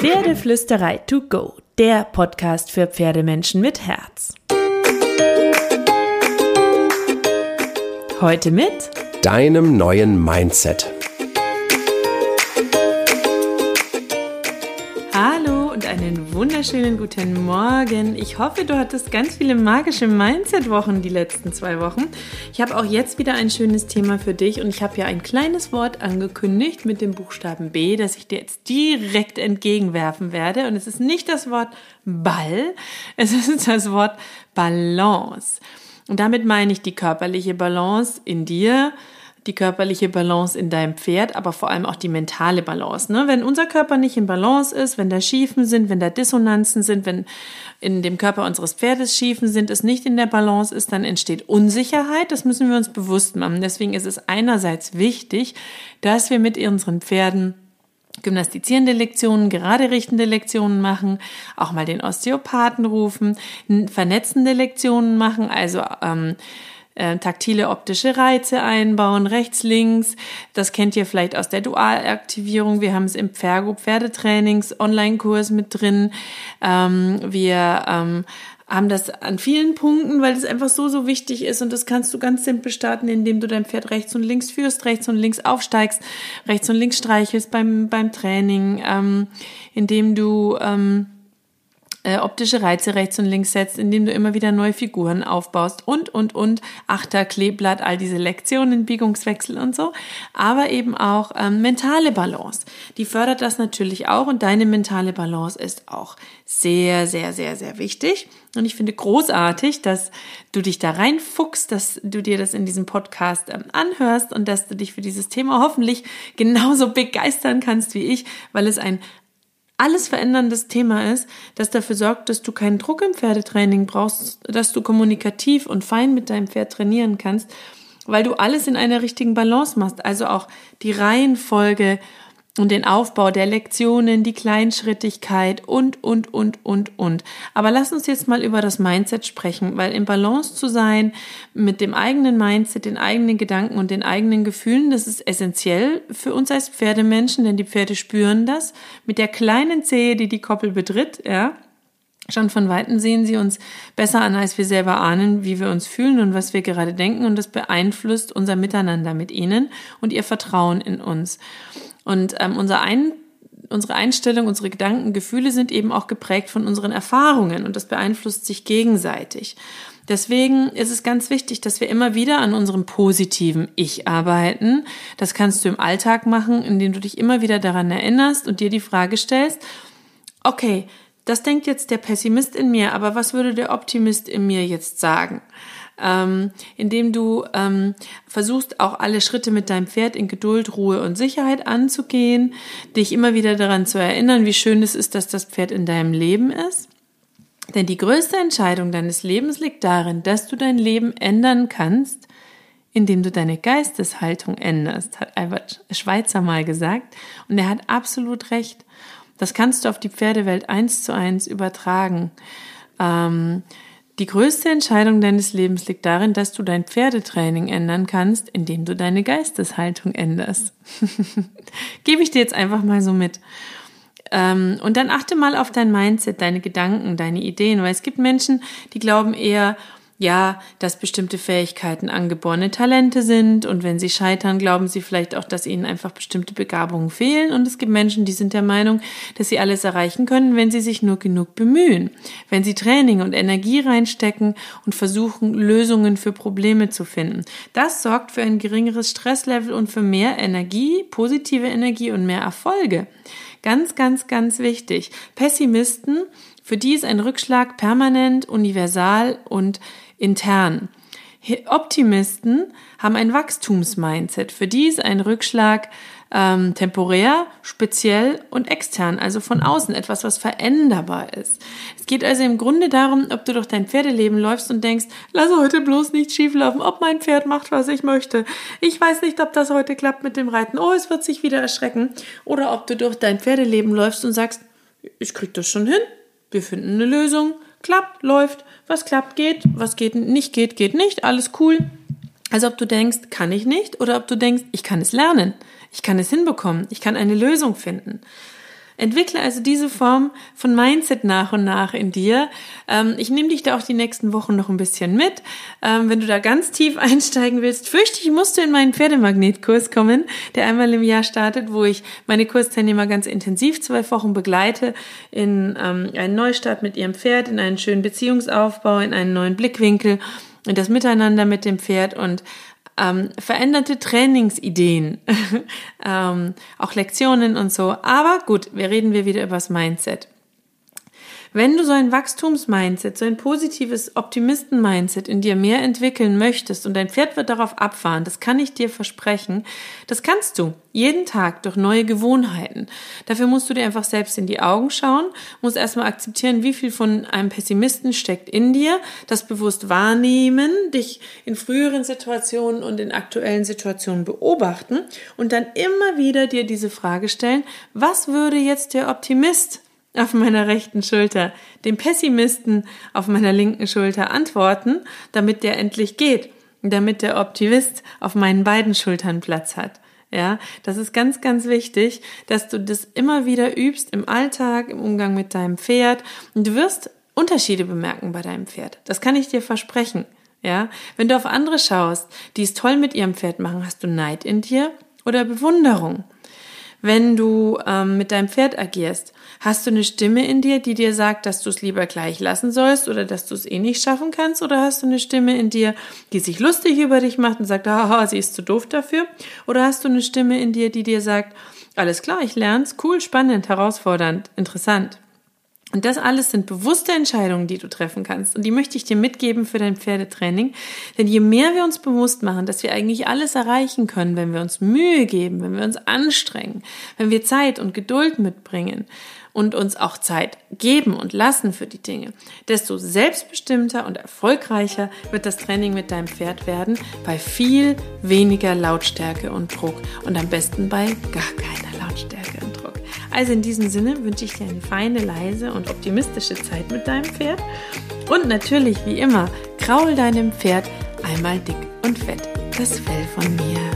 Pferdeflüsterei to go, der Podcast für Pferdemenschen mit Herz. Heute mit deinem neuen Mindset. Einen wunderschönen guten Morgen. Ich hoffe, du hattest ganz viele magische Mindset-Wochen die letzten zwei Wochen. Ich habe auch jetzt wieder ein schönes Thema für dich und ich habe ja ein kleines Wort angekündigt mit dem Buchstaben B, das ich dir jetzt direkt entgegenwerfen werde. Und es ist nicht das Wort Ball, es ist das Wort Balance. Und damit meine ich die körperliche Balance in dir, die körperliche Balance in deinem Pferd, aber vor allem auch die mentale Balance. Ne? Wenn unser Körper nicht in Balance ist, wenn da Schiefen sind, wenn da Dissonanzen sind, wenn in dem Körper unseres Pferdes Schiefen sind, es nicht in der Balance ist, dann entsteht Unsicherheit. Das müssen wir uns bewusst machen. Deswegen ist es einerseits wichtig, dass wir mit unseren Pferden gymnastizierende Lektionen, gerade richtende Lektionen machen, auch mal den Osteopathen rufen, vernetzende Lektionen machen, also ähm, äh, taktile optische Reize einbauen, rechts, links. Das kennt ihr vielleicht aus der Dualaktivierung. Wir haben es im Pfergo Pferdetrainings Online-Kurs mit drin. Ähm, wir ähm, haben das an vielen Punkten, weil es einfach so, so wichtig ist. Und das kannst du ganz simpel starten, indem du dein Pferd rechts und links führst, rechts und links aufsteigst, rechts und links streichelst beim, beim Training, ähm, indem du ähm, äh, optische Reize rechts und links setzt, indem du immer wieder neue Figuren aufbaust und, und, und, Achter, Kleeblatt, all diese Lektionen, Biegungswechsel und so, aber eben auch ähm, mentale Balance. Die fördert das natürlich auch und deine mentale Balance ist auch sehr, sehr, sehr, sehr wichtig. Und ich finde großartig, dass du dich da reinfuchst, dass du dir das in diesem Podcast ähm, anhörst und dass du dich für dieses Thema hoffentlich genauso begeistern kannst wie ich, weil es ein alles veränderndes Thema ist, das dafür sorgt, dass du keinen Druck im Pferdetraining brauchst, dass du kommunikativ und fein mit deinem Pferd trainieren kannst, weil du alles in einer richtigen Balance machst. Also auch die Reihenfolge und den Aufbau der Lektionen, die Kleinschrittigkeit und, und, und, und, und. Aber lass uns jetzt mal über das Mindset sprechen, weil im Balance zu sein mit dem eigenen Mindset, den eigenen Gedanken und den eigenen Gefühlen, das ist essentiell für uns als Pferdemenschen, denn die Pferde spüren das mit der kleinen Zehe, die die Koppel betritt, ja. Schon von Weitem sehen sie uns besser an, als wir selber ahnen, wie wir uns fühlen und was wir gerade denken. Und das beeinflusst unser Miteinander mit ihnen und ihr Vertrauen in uns. Und ähm, unser ein, unsere Einstellung, unsere Gedanken, Gefühle sind eben auch geprägt von unseren Erfahrungen und das beeinflusst sich gegenseitig. Deswegen ist es ganz wichtig, dass wir immer wieder an unserem positiven Ich arbeiten. Das kannst du im Alltag machen, indem du dich immer wieder daran erinnerst und dir die Frage stellst, okay, das denkt jetzt der Pessimist in mir, aber was würde der Optimist in mir jetzt sagen? Ähm, indem du ähm, versuchst, auch alle Schritte mit deinem Pferd in Geduld, Ruhe und Sicherheit anzugehen, dich immer wieder daran zu erinnern, wie schön es ist, dass das Pferd in deinem Leben ist. Denn die größte Entscheidung deines Lebens liegt darin, dass du dein Leben ändern kannst, indem du deine Geisteshaltung änderst, hat Albert Schweitzer mal gesagt. Und er hat absolut recht. Das kannst du auf die Pferdewelt eins zu eins übertragen. Ähm, die größte Entscheidung deines Lebens liegt darin, dass du dein Pferdetraining ändern kannst, indem du deine Geisteshaltung änderst. Gebe ich dir jetzt einfach mal so mit. Ähm, und dann achte mal auf dein Mindset, deine Gedanken, deine Ideen, weil es gibt Menschen, die glauben eher, ja, dass bestimmte Fähigkeiten angeborene Talente sind und wenn sie scheitern, glauben sie vielleicht auch, dass ihnen einfach bestimmte Begabungen fehlen und es gibt Menschen, die sind der Meinung, dass sie alles erreichen können, wenn sie sich nur genug bemühen, wenn sie Training und Energie reinstecken und versuchen, Lösungen für Probleme zu finden. Das sorgt für ein geringeres Stresslevel und für mehr Energie, positive Energie und mehr Erfolge. Ganz, ganz, ganz wichtig. Pessimisten, für die ist ein Rückschlag permanent, universal und intern. Optimisten haben ein Wachstumsmindset. Für die ist ein Rückschlag ähm, temporär, speziell und extern, also von außen, etwas, was veränderbar ist. Es geht also im Grunde darum, ob du durch dein Pferdeleben läufst und denkst, lass heute bloß nicht schieflaufen, ob mein Pferd macht, was ich möchte. Ich weiß nicht, ob das heute klappt mit dem Reiten. Oh, es wird sich wieder erschrecken. Oder ob du durch dein Pferdeleben läufst und sagst, ich krieg das schon hin. Wir finden eine Lösung. Klappt, läuft. Was klappt, geht. Was geht, nicht geht, geht nicht. Alles cool. Also ob du denkst, kann ich nicht, oder ob du denkst, ich kann es lernen. Ich kann es hinbekommen. Ich kann eine Lösung finden. Entwickle also diese Form von Mindset nach und nach in dir. Ähm, ich nehme dich da auch die nächsten Wochen noch ein bisschen mit. Ähm, wenn du da ganz tief einsteigen willst, fürchte ich, musst du in meinen Pferdemagnetkurs kommen, der einmal im Jahr startet, wo ich meine Kursteilnehmer ganz intensiv zwei Wochen begleite in ähm, einen Neustart mit ihrem Pferd, in einen schönen Beziehungsaufbau, in einen neuen Blickwinkel, in das Miteinander mit dem Pferd und ähm, veränderte Trainingsideen, ähm, auch Lektionen und so. Aber gut, wir reden wir wieder über das Mindset. Wenn du so ein Wachstumsmindset, so ein positives Optimisten-Mindset in dir mehr entwickeln möchtest und dein Pferd wird darauf abfahren, das kann ich dir versprechen, das kannst du jeden Tag durch neue Gewohnheiten. Dafür musst du dir einfach selbst in die Augen schauen, musst erstmal akzeptieren, wie viel von einem Pessimisten steckt in dir, das bewusst wahrnehmen, dich in früheren Situationen und in aktuellen Situationen beobachten und dann immer wieder dir diese Frage stellen, was würde jetzt der Optimist auf meiner rechten Schulter, dem Pessimisten auf meiner linken Schulter antworten, damit der endlich geht, damit der Optimist auf meinen beiden Schultern Platz hat. Ja, das ist ganz, ganz wichtig, dass du das immer wieder übst im Alltag, im Umgang mit deinem Pferd und du wirst Unterschiede bemerken bei deinem Pferd. Das kann ich dir versprechen. Ja, wenn du auf andere schaust, die es toll mit ihrem Pferd machen, hast du Neid in dir oder Bewunderung. Wenn du ähm, mit deinem Pferd agierst, hast du eine Stimme in dir, die dir sagt, dass du es lieber gleich lassen sollst oder dass du es eh nicht schaffen kannst? Oder hast du eine Stimme in dir, die sich lustig über dich macht und sagt, haha, sie ist zu doof dafür? Oder hast du eine Stimme in dir, die dir sagt, alles klar, ich lern's, cool, spannend, herausfordernd, interessant? Und das alles sind bewusste Entscheidungen, die du treffen kannst. Und die möchte ich dir mitgeben für dein Pferdetraining. Denn je mehr wir uns bewusst machen, dass wir eigentlich alles erreichen können, wenn wir uns Mühe geben, wenn wir uns anstrengen, wenn wir Zeit und Geduld mitbringen und uns auch Zeit geben und lassen für die Dinge, desto selbstbestimmter und erfolgreicher wird das Training mit deinem Pferd werden, bei viel weniger Lautstärke und Druck und am besten bei gar keiner Lautstärke und Druck. Also in diesem Sinne wünsche ich dir eine feine, leise und optimistische Zeit mit deinem Pferd. Und natürlich, wie immer, kraul deinem Pferd einmal dick und fett das Fell von mir.